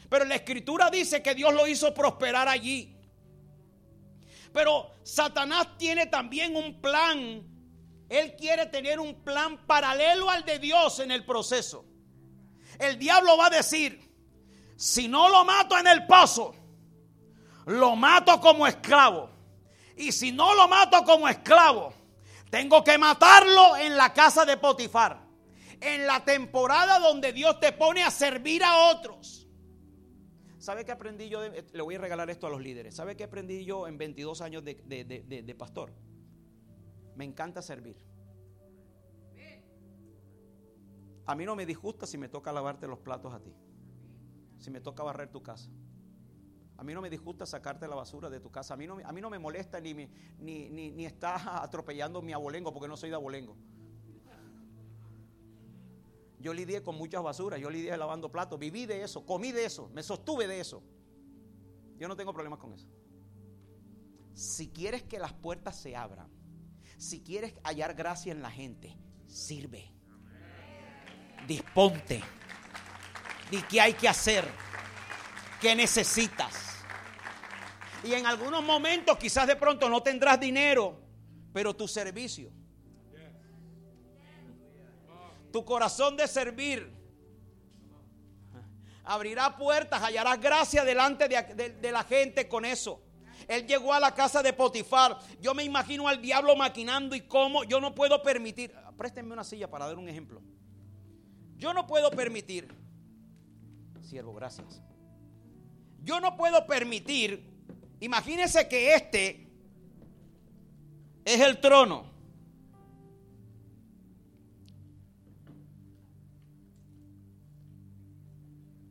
Pero la escritura dice que Dios lo hizo prosperar allí. Pero Satanás tiene también un plan. Él quiere tener un plan paralelo al de Dios en el proceso. El diablo va a decir, si no lo mato en el paso, lo mato como esclavo. Y si no lo mato como esclavo, tengo que matarlo en la casa de Potifar. En la temporada donde Dios te pone a servir a otros. ¿Sabe qué aprendí yo? le voy a regalar esto a los líderes. ¿Sabe qué aprendí yo en 22 años de, de pastor? Me encanta servir. A mí no me disgusta si me toca lavarte los platos a ti. Si me toca barrer tu casa. A mí no me disgusta sacarte la basura de tu casa. A mí no, a mí no me molesta ni, ni, ni, ni está atropellando mi abolengo porque no soy de abolengo. Yo lidié con muchas basuras, yo lidié lavando platos, viví de eso, comí de eso, me sostuve de eso. Yo no tengo problemas con eso. Si quieres que las puertas se abran, si quieres hallar gracia en la gente, sirve. Disponte. ¿Y qué hay que hacer? ¿Qué necesitas? Y en algunos momentos quizás de pronto no tendrás dinero, pero tu servicio tu corazón de servir. Abrirá puertas, hallarás gracia delante de, la gente con eso. Él llegó a la casa de Potifar. Yo me imagino al diablo maquinando y cómo yo no puedo permitir. Préstenme una silla para dar un ejemplo. Yo no puedo permitir. Siervo, gracias. Yo no puedo permitir. Imagínense que este es el trono.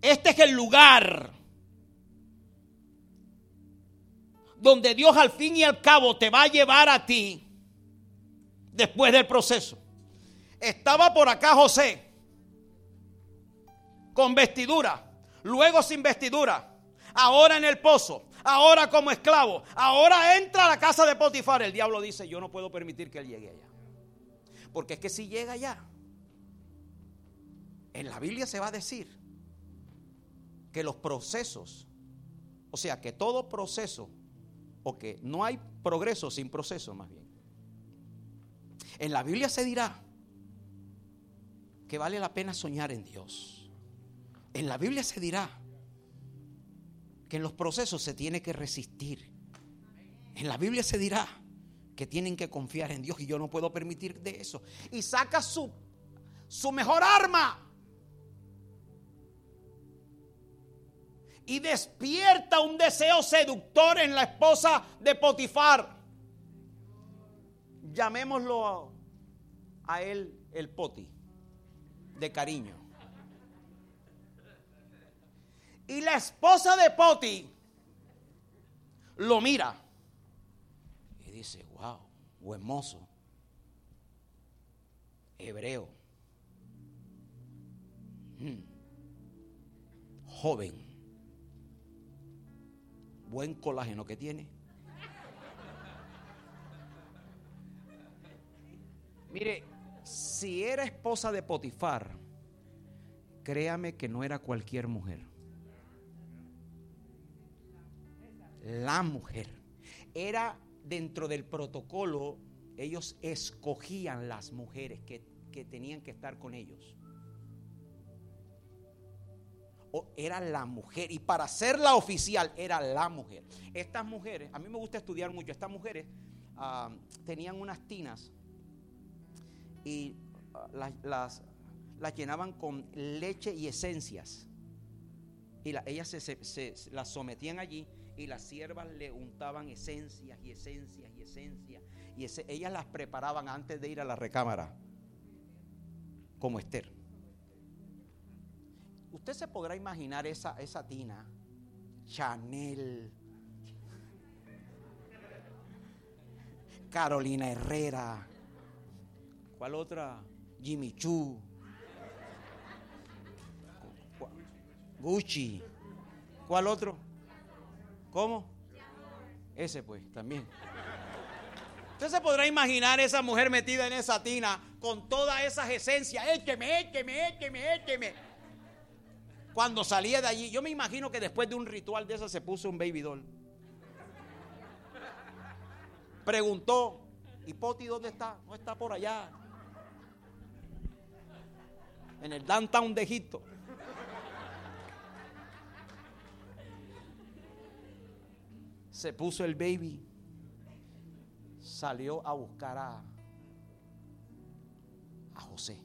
Este es el lugar donde Dios al fin y al cabo te va a llevar a ti después del proceso. Estaba por acá José con vestidura, luego sin vestidura, ahora en el pozo, ahora como esclavo, ahora entra a la casa de Potifar. El diablo dice, yo no puedo permitir que él llegue allá. Porque es que si llega allá, en la Biblia se va a decir que los procesos, o sea, que todo proceso, o que no hay progreso sin proceso más bien. En la Biblia se dirá que vale la pena soñar en Dios. En la Biblia se dirá que en los procesos se tiene que resistir. En la Biblia se dirá que tienen que confiar en Dios y yo no puedo permitir de eso. Y saca su, su mejor arma, y despierta un deseo seductor en la esposa de Potifar. Llamémoslo a, él el poti, de cariño. Y la esposa de Poti lo mira y dice, wow, buen mozo, hebreo, hmm, joven buen colágeno que tiene. Mire, si era esposa de Potifar, créame que no era cualquier mujer. La mujer. Era dentro del protocolo, ellos escogían las mujeres que, que tenían que estar con ellos. O era la mujer. Y para ser la oficial era la mujer. Estas mujeres, a mí me gusta estudiar mucho, estas mujeres ah, tenían unas tinas y ah, las, las, llenaban con leche y esencias. Y ellas se, las sometían allí y las siervas le untaban esencias y esencias y esencias. Y ellas las preparaban antes de ir a la recámara, como Esther. Usted se podrá imaginar esa, esa tina, Chanel, Carolina Herrera, ¿cuál otra? Jimmy Choo, Gucci, ¿cuál otro? ¿Cómo? Ese pues, también. Usted se podrá imaginar esa mujer metida en esa tina con todas esas esencias. Écheme, écheme, écheme, écheme. Cuando salía de allí, yo me imagino que después de un ritual de eso se puso un baby doll. Preguntó, ¿y Poti dónde está? No está por allá. En el downtown de Egipto. Se puso el baby. Salió a buscar a, a José.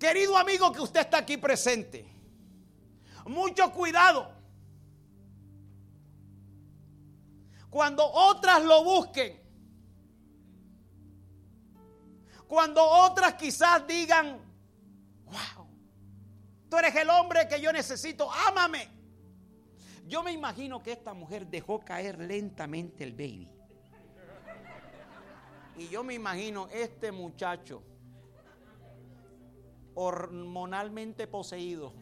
Querido amigo que usted está aquí presente, mucho cuidado. Cuando otras lo busquen, cuando otras quizás digan, eres el hombre que yo necesito, ámame. Yo me imagino que esta mujer dejó caer lentamente el baby. Y yo me imagino este muchacho hormonalmente poseído,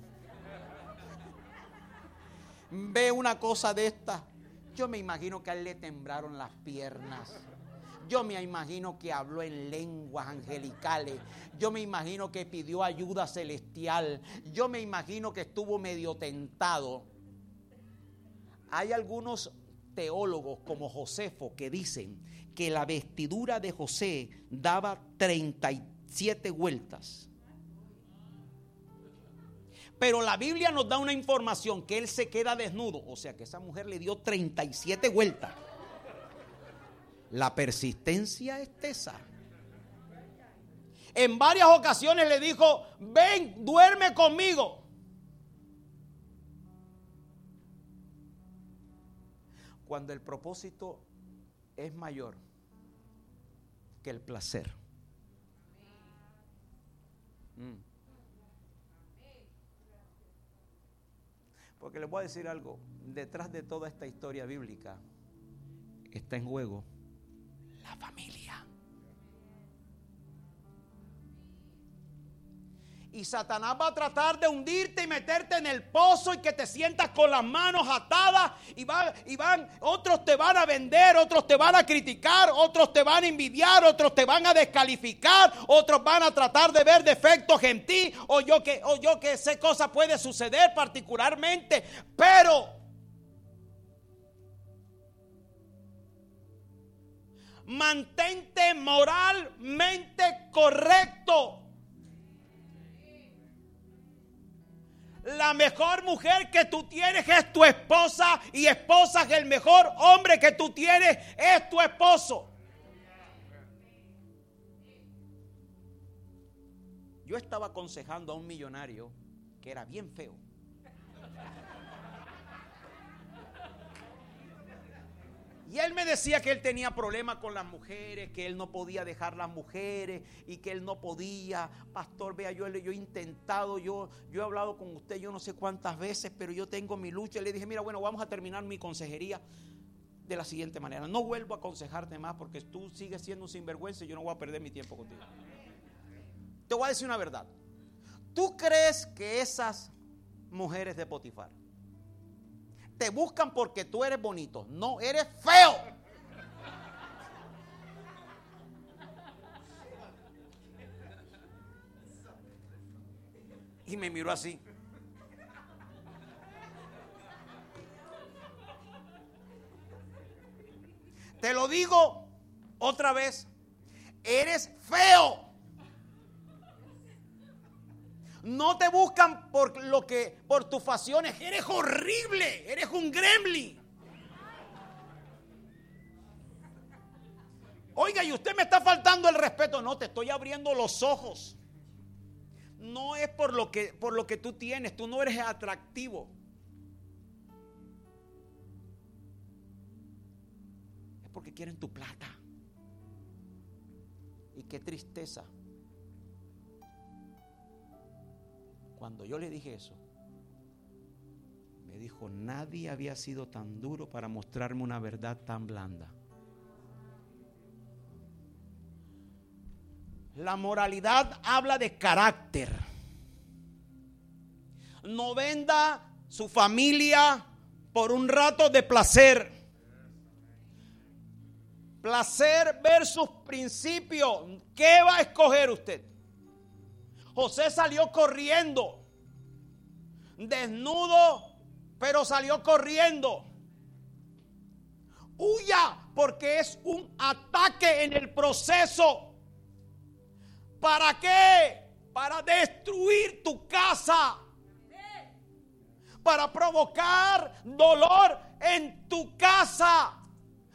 ve una cosa de esta, yo me imagino que a él le temblaron las piernas. Yo me imagino que habló en lenguas angelicales. Yo me imagino que pidió ayuda celestial. Yo me imagino que estuvo medio tentado. Hay algunos teólogos como Josefo que dicen que la vestidura de José daba 37 vueltas. Pero la Biblia nos da una información que él se queda desnudo. O sea que esa mujer le dio 37 vueltas. La persistencia es tesa. En varias ocasiones le dijo, ven, duerme conmigo. Cuando el propósito es mayor que el placer. Mm. Porque les voy a decir algo, detrás de toda esta historia bíblica está en juego la familia. Y Satanás va a tratar de hundirte y meterte en el pozo y que te sientas con las manos atadas y, y van, otros te van a vender, otros te van a criticar, otros te van a envidiar, otros te van a descalificar, otros van a tratar de ver defectos en ti o yo que, o yo que sé cosa puede suceder particularmente, pero mantente moralmente correcto. La mejor mujer que tú tienes es tu esposa y esposa el mejor hombre que tú tienes es tu esposo. Yo estaba aconsejando a un millonario que era bien feo. Y él me decía que él tenía problemas con las mujeres, que él no podía dejar las mujeres y que él no podía. Pastor, vea, yo, yo he intentado, yo, yo he hablado con usted yo no sé cuántas veces, pero yo tengo mi lucha. Y le dije, mira, bueno, vamos a terminar mi consejería de la siguiente manera. No vuelvo a aconsejarte más porque tú sigues siendo un sinvergüenza y yo no voy a perder mi tiempo contigo. Te voy a decir una verdad. ¿Tú crees que esas mujeres de Potifar te buscan porque tú eres bonito. No, eres feo. Y me miró así. Te lo digo otra vez. Eres feo. No te buscan por lo que por tus facciones. Eres horrible. Eres un gremlin. Oiga, y usted me está faltando el respeto. No, te estoy abriendo los ojos. No es por lo que por lo que tú tienes. Tú no eres atractivo. Es porque quieren tu plata. Y qué tristeza Cuando yo le dije eso, me dijo, nadie había sido tan duro para mostrarme una verdad tan blanda. La moralidad habla de carácter. No venda su familia por un rato de placer. Placer versus principio. ¿Qué va a escoger usted? José salió corriendo, desnudo, pero salió corriendo. Huya, porque es un ataque en el proceso. ¿Para qué? Para destruir tu casa. Para provocar dolor en tu casa.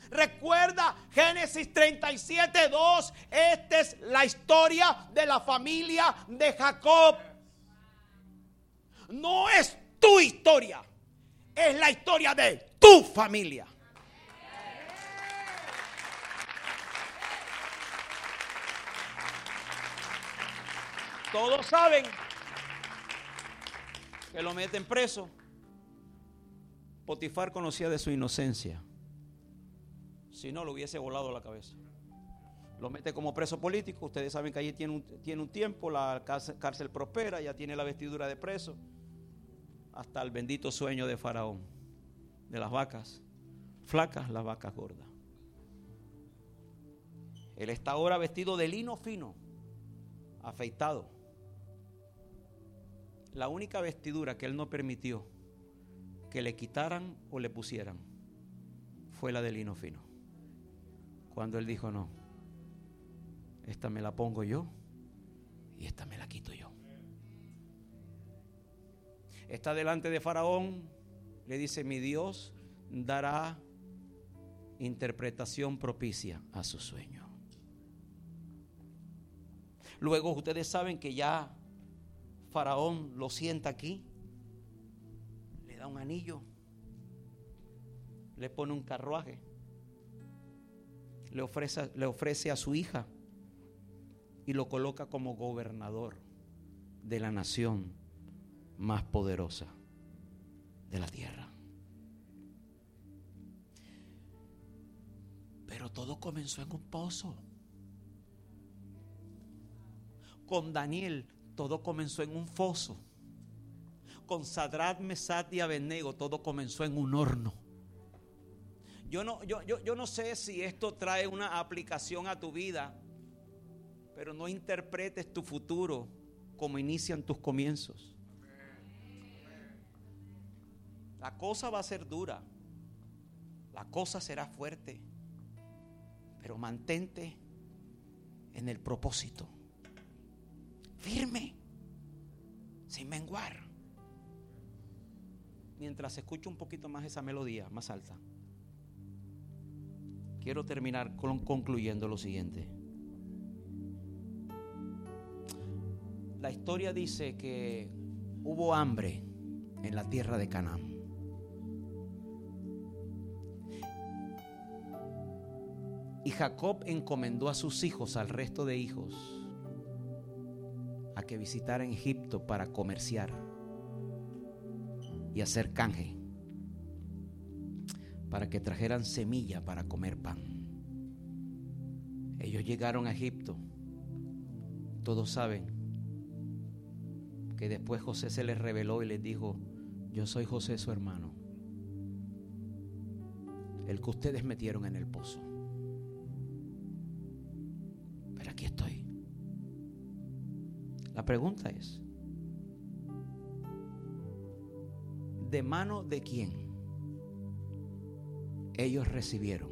Recuerda Génesis 37, 2. Esta es la historia de la familia de Jacob. No es tu historia, es la historia de tu familia. Todos saben que lo meten preso. Potifar conocía de su inocencia. Si no, lo hubiese volado la cabeza. Lo mete como preso político. Ustedes saben que allí tiene un, tiene un tiempo, la cárcel, prospera, ya tiene la vestidura de preso. Hasta el bendito sueño de Faraón, de las vacas flacas, las vacas gordas. Él está ahora vestido de lino fino, afeitado. La única vestidura que él no permitió que le quitaran o le pusieran fue la de lino fino. Cuando él dijo, no, esta me la pongo yo y esta me la quito yo. Está delante de Faraón, le dice, mi Dios dará interpretación propicia a su sueño. Luego ustedes saben que ya Faraón lo sienta aquí, le da un anillo, le pone un carruaje le ofrece, a su hija y lo coloca como gobernador de la nación más poderosa de la tierra. Pero todo comenzó en un pozo. Con Daniel todo comenzó en un foso. Con Sadrat, Mesat y Abednego todo comenzó en un horno. Yo no, yo, yo, no sé si esto trae una aplicación a tu vida, pero no interpretes tu futuro como inician tus comienzos. La cosa va a ser dura, la cosa será fuerte, pero mantente en el propósito, firme, sin menguar. Mientras escucho un poquito más esa melodía, más alta quiero terminar concluyendo lo siguiente. La historia dice que hubo hambre en la tierra de Canaán. Y Jacob encomendó a sus hijos, al resto de hijos, a que visitaran Egipto para comerciar y hacer canje para que trajeran semilla para comer pan. Ellos llegaron a Egipto. Todos saben que después José se les reveló y les dijo, yo soy José su hermano, el que ustedes metieron en el pozo. Pero aquí estoy. La pregunta es, ¿De mano de quién? Ellos recibieron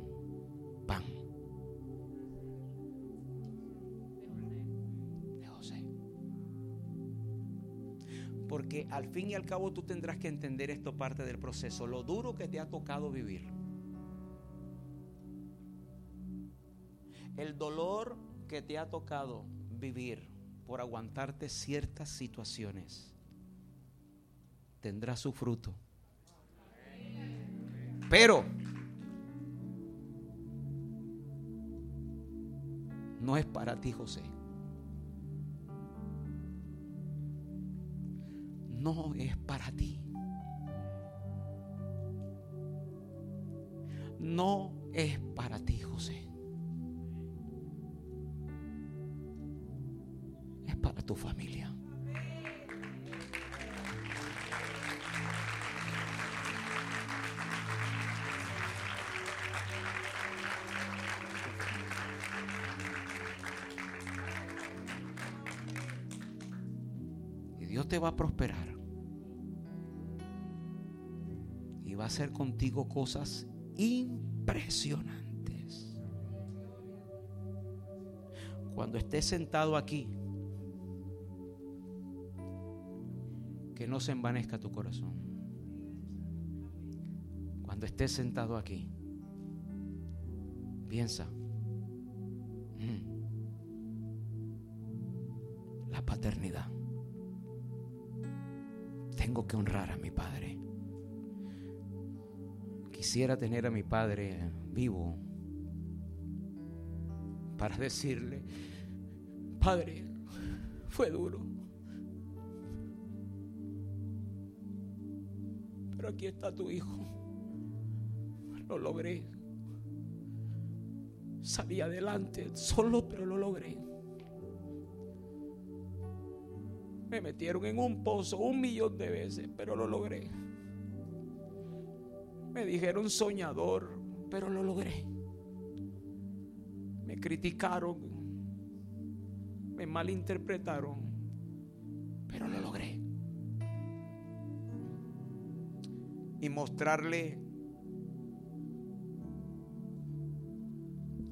pan. De José. Porque al fin y al cabo tú tendrás que entender esto parte del proceso, lo duro que te ha tocado vivir. El dolor que te ha tocado vivir por aguantarte ciertas situaciones tendrá su fruto. Pero no es para ti, José. No es para ti. No es para ti, José. Es para tu familia. Va a prosperar. Y va a hacer contigo cosas impresionantes. Cuando estés sentado aquí, que no se envanezca tu corazón. Cuando estés sentado aquí, piensa, mm, la paternidad. Tengo que honrar a mi padre. Quisiera tener a mi padre vivo para decirle, Padre, fue duro. Pero aquí está tu hijo. Lo logré. Salí adelante solo, pero lo logré. Me metieron en un pozo un millón de veces, pero lo logré. Me dijeron soñador, pero lo logré. Me criticaron, me malinterpretaron, pero lo logré. Y mostrarle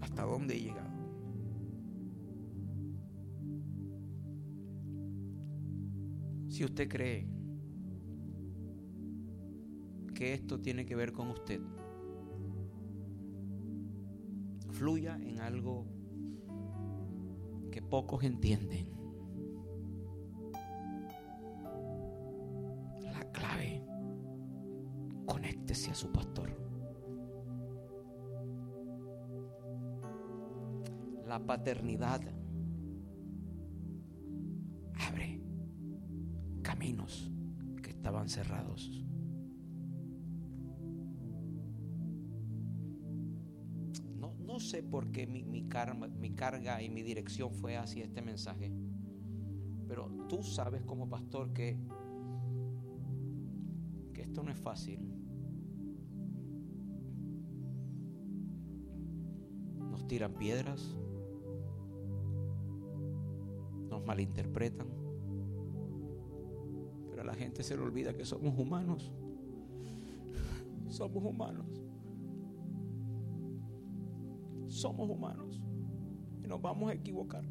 hasta dónde he llegado. Si usted cree que esto tiene que ver con usted, fluya en algo que pocos entienden. La clave, conéctese a su pastor. La paternidad No, sé por qué mi, mi, carga y mi dirección fue hacia este mensaje, pero tú sabes como pastor que, que esto no es fácil. Nos tiran piedras, nos malinterpretan, la gente se le olvida que somos humanos. Somos humanos. Somos humanos y nos vamos a equivocar.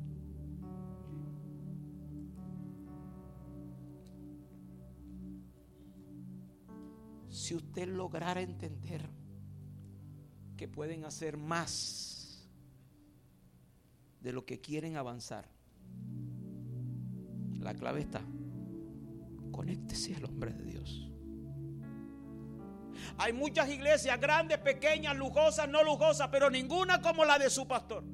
Si usted lograra entender que pueden hacer más de lo que quieren avanzar, la clave está, conéctese al hombre de Dios. Hay muchas iglesias, grandes, pequeñas, lujosas, no lujosas, pero ninguna como la de su pastor.